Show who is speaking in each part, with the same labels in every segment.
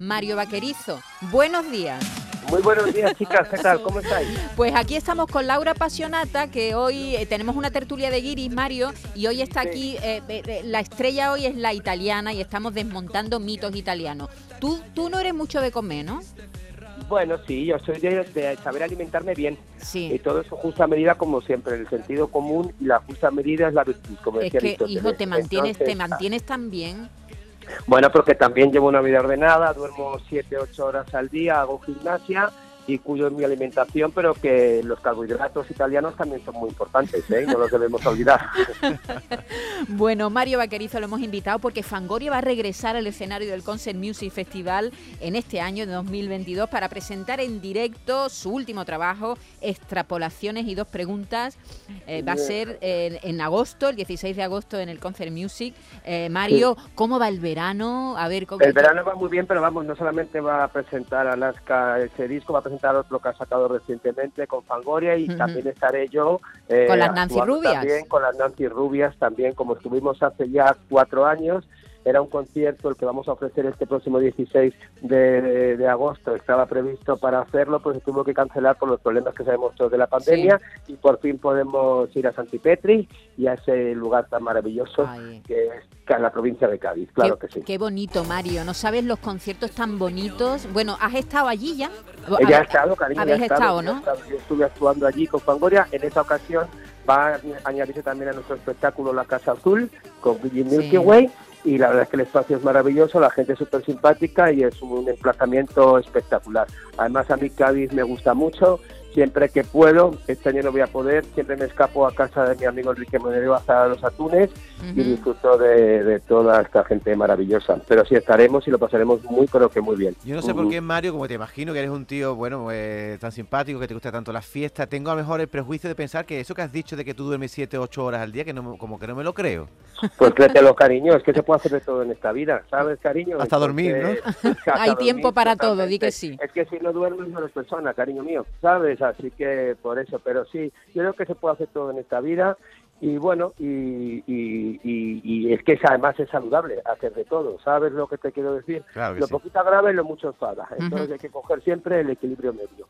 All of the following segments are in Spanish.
Speaker 1: Mario Vaquerizo. Buenos días.
Speaker 2: Muy buenos días, chicas. ¿Qué tal? ¿Cómo estáis?
Speaker 1: Pues aquí estamos con Laura Pasionata, que hoy eh, tenemos una tertulia de guiris, Mario, y hoy está aquí, eh, eh, la estrella hoy es la italiana y estamos desmontando mitos italianos. Tú, tú no eres mucho de comer, ¿no?
Speaker 2: Bueno, sí, yo soy de, saber alimentarme bien. Sí. Y todo eso justa medida, como siempre, el sentido común y la justa medida es la virtud, como
Speaker 1: es que, hijo, te mantienes, te mantienes tan bien.
Speaker 2: Bueno, porque también llevo una vida ordenada, duermo 7, 8 horas al día, hago gimnasia y cuyo es mi alimentación, pero que los carbohidratos italianos también son muy importantes, ¿eh? no los debemos olvidar.
Speaker 1: bueno, Mario Vaquerizo lo hemos invitado porque Fangoria va a regresar al escenario del Concert Music Festival en este año de 2022 para presentar en directo su último trabajo, Extrapolaciones y dos preguntas. Eh, va a ser en agosto, el 16 de agosto en el Concert Music. Eh, Mario, ¿cómo va el verano? A ver,
Speaker 2: El verano va muy bien, pero vamos, no solamente va a presentar Alaska ese disco, va a presentar otro que ha sacado recientemente con Fangoria y también estaré yo.
Speaker 1: Eh, con las Nancy Rubias.
Speaker 2: También con las Nancy Rubias, también como estuvimos hace ya cuatro años era un concierto el que vamos a ofrecer este próximo 16 de, agosto. Estaba previsto para hacerlo, pues se tuvo que cancelar por los problemas que sabemos todos de la pandemia y por fin podemos ir a Santipetri y a ese lugar tan maravilloso que es la provincia de Cádiz, claro que sí.
Speaker 1: Qué bonito, Mario. ¿No sabes los conciertos tan bonitos? Bueno, ¿has estado allí ya?
Speaker 2: Ya he estado, cariño.
Speaker 1: Habéis estado, ¿no?
Speaker 2: Yo estuve actuando allí con Fangoria. En esta ocasión va a añadirse también a nuestro espectáculo La Casa Azul con Milky Way y la verdad es que el espacio es maravilloso, la gente es súper simpática y es un emplazamiento espectacular. Además a mí Cádiz me gusta mucho siempre que puedo, este año no voy a poder, siempre me escapo a casa de mi amigo Enrique Monedero a los atunes y disfruto de, toda esta gente maravillosa. Pero sí estaremos y lo pasaremos muy, pero que muy bien.
Speaker 3: Yo no sé por qué, Mario, como te imagino que eres un tío, bueno, pues, tan simpático, que te gusta tanto la fiesta, tengo a lo mejor el prejuicio de pensar que eso que has dicho de que tú duermes 7, 8 horas al día, que no, como que no me lo creo.
Speaker 2: Pues créetelo, cariño, es que se puede hacer de todo en esta vida, ¿sabes, cariño?
Speaker 3: Hasta dormir, ¿no?
Speaker 1: Hay tiempo para todo, di que sí.
Speaker 2: Es que si no duermes no eres persona, cariño mío, ¿sabes? Así que por eso, pero sí, yo creo que se puede hacer todo en esta vida y bueno, y, y, es que además es saludable hacer de todo, ¿sabes lo que te quiero decir? lo poquito grave y lo mucho enfada, entonces hay que coger siempre el equilibrio medio.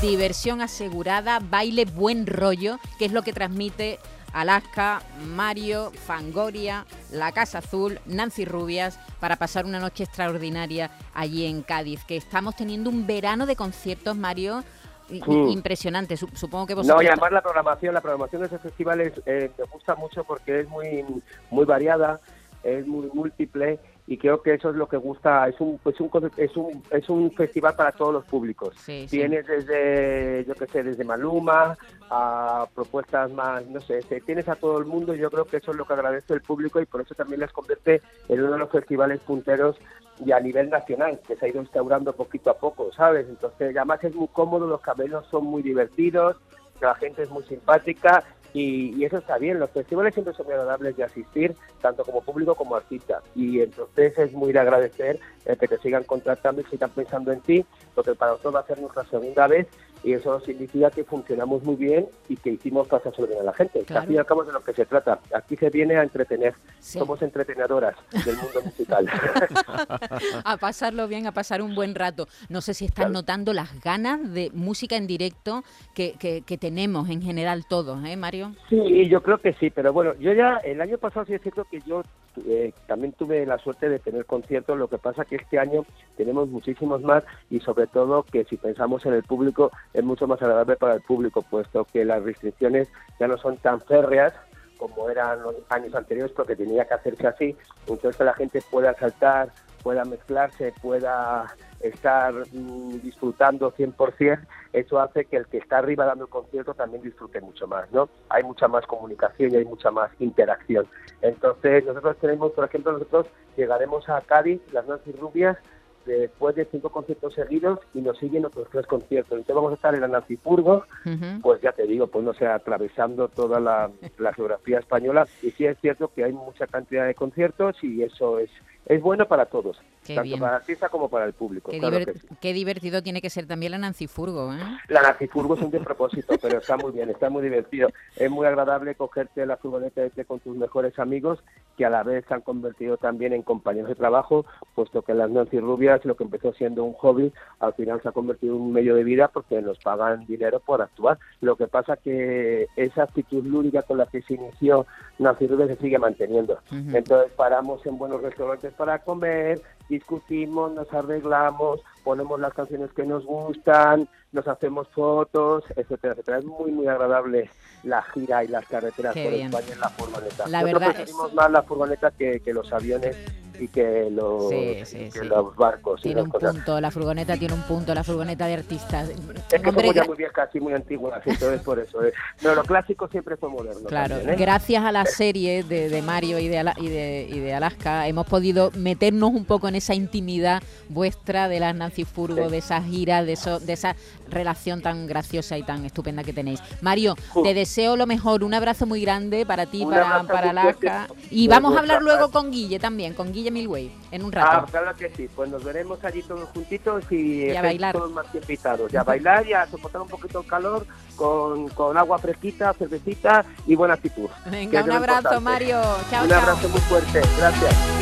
Speaker 1: Diversión asegurada, baile buen rollo, que es lo que transmite Alaska, Mario, Fangoria, La Casa Azul, Nancy Rubias, para pasar una noche extraordinaria allí en Cádiz, que estamos teniendo un verano de conciertos, Mario, impresionante. Supongo que vosotros...
Speaker 2: No, y además la programación, la programación de ese festival eh, me gusta mucho porque es muy, muy variada, es muy múltiple y creo que eso es lo que gusta es un es un es un, es un festival para todos los públicos. Tienes desde yo qué sé desde Maluma a propuestas más no sé tienes a todo el mundo yo creo que eso es lo que agradece el público y por eso también les convierte en uno de los festivales punteros y a nivel nacional que se ha ido instaurando poquito a poco sabes entonces además es muy cómodo los camelos son muy divertidos la gente es muy simpática y, eso está bien, los festivales siempre son agradables de asistir, tanto como público como artista. Y entonces es muy de agradecer eh, que te sigan contratando y sigan pensando en ti, porque para nosotros va a ser nuestra segunda vez y eso significa que funcionamos muy bien y que hicimos pasar sobre a la gente. Claro. Al fin y al cabo de lo que se trata. Aquí se viene a entretener. Somos entretenedoras del mundo musical.
Speaker 1: a pasarlo bien, a pasar un buen rato. No sé si estás notando las ganas de música en directo que, que, tenemos en general todos, ¿eh, Mario?
Speaker 2: Sí, yo creo que sí, pero bueno, yo ya el año pasado sí es cierto que yo eh, también tuve la suerte de tener conciertos, lo que pasa que este año tenemos muchísimos más y sobre todo que si pensamos en el público es mucho más agradable para el público, puesto que las restricciones ya no son tan férreas como eran los años anteriores, porque tenía que hacerse así, entonces la gente pueda saltar, pueda mezclarse, pueda estar mm, disfrutando 100%, eso hace que el que está arriba dando el concierto también disfrute mucho más, ¿no? Hay mucha más comunicación y hay mucha más interacción. Entonces, nosotros tenemos, por ejemplo, nosotros llegaremos a Cádiz, las Nancy Rubias, después de cinco conciertos seguidos y nos siguen otros tres conciertos. Entonces vamos a estar en la Nancipurgo, pues ya te digo, pues no sé, atravesando toda la, la, geografía española. Y sí es cierto que hay mucha cantidad de conciertos y eso es es bueno para todos,
Speaker 1: Qué
Speaker 2: tanto
Speaker 1: bien.
Speaker 2: para el artista como para el público.
Speaker 1: Qué,
Speaker 2: claro
Speaker 1: diver-
Speaker 2: que sí.
Speaker 1: qué divertido tiene que ser también la Nancy Furgo, ¿eh?
Speaker 2: La Nancy Furgo es un despropósito, pero está muy bien, está muy divertido. Es muy agradable cogerte la furgoneta este con tus mejores amigos, que a la vez se han convertido también en compañeros de trabajo, puesto que las Nancy Rubias, lo que empezó siendo un hobby, al final se ha convertido en un medio de vida porque nos pagan dinero por actuar. Lo que pasa que esa actitud lúdica con la que se inició Nancy Rubias se sigue manteniendo. Entonces paramos en buenos restaurantes para comer, discutimos, nos arreglamos, ponemos las canciones que nos gustan, nos hacemos fotos, etcétera, etcétera. Es muy, muy agradable la gira y las carreteras
Speaker 1: Qué
Speaker 2: por
Speaker 1: bien.
Speaker 2: España en la furgoneta.
Speaker 1: La
Speaker 2: Nosotros
Speaker 1: verdad-
Speaker 2: preferimos más la furgoneta que, que los aviones que los,
Speaker 1: Sí, sí,
Speaker 2: y que
Speaker 1: sí.
Speaker 2: los barcos. y
Speaker 1: Tiene un
Speaker 2: cosas.
Speaker 1: punto, la furgoneta tiene un punto, la furgoneta de artistas.
Speaker 2: Es que
Speaker 1: Hombre,
Speaker 2: somos ya muy viejas y muy antiguas, entonces por eso. ¿eh? No, lo clásico siempre fue moderno.
Speaker 1: Claro,
Speaker 2: también, ¿eh?
Speaker 1: gracias a la serie de, de Mario y de, Ala- y, de, y de Alaska hemos podido meternos un poco en esa intimidad vuestra de las Nancy Furgo, de esas giras, de, eso, de esa relación tan graciosa y tan estupenda que tenéis. Mario, te deseo lo mejor, un abrazo muy grande para ti,
Speaker 2: Un
Speaker 1: para, para
Speaker 2: fuerte
Speaker 1: Alaska. Y vamos a hablar luego con Guille también, con Guille Milway, en un
Speaker 2: Ah,
Speaker 1: rato.
Speaker 2: claro que sí. Pues nos veremos allí todos juntitos y,
Speaker 1: Y a
Speaker 2: estáis
Speaker 1: bailar.
Speaker 2: todos más que invitados. Y a bailar y a soportar un poquito el calor con, con agua fresquita, cervecita y buena actitud.
Speaker 1: Venga, un abrazo,
Speaker 2: importante.
Speaker 1: Mario. Chao,
Speaker 2: un
Speaker 1: chao.
Speaker 2: abrazo muy fuerte. Gracias.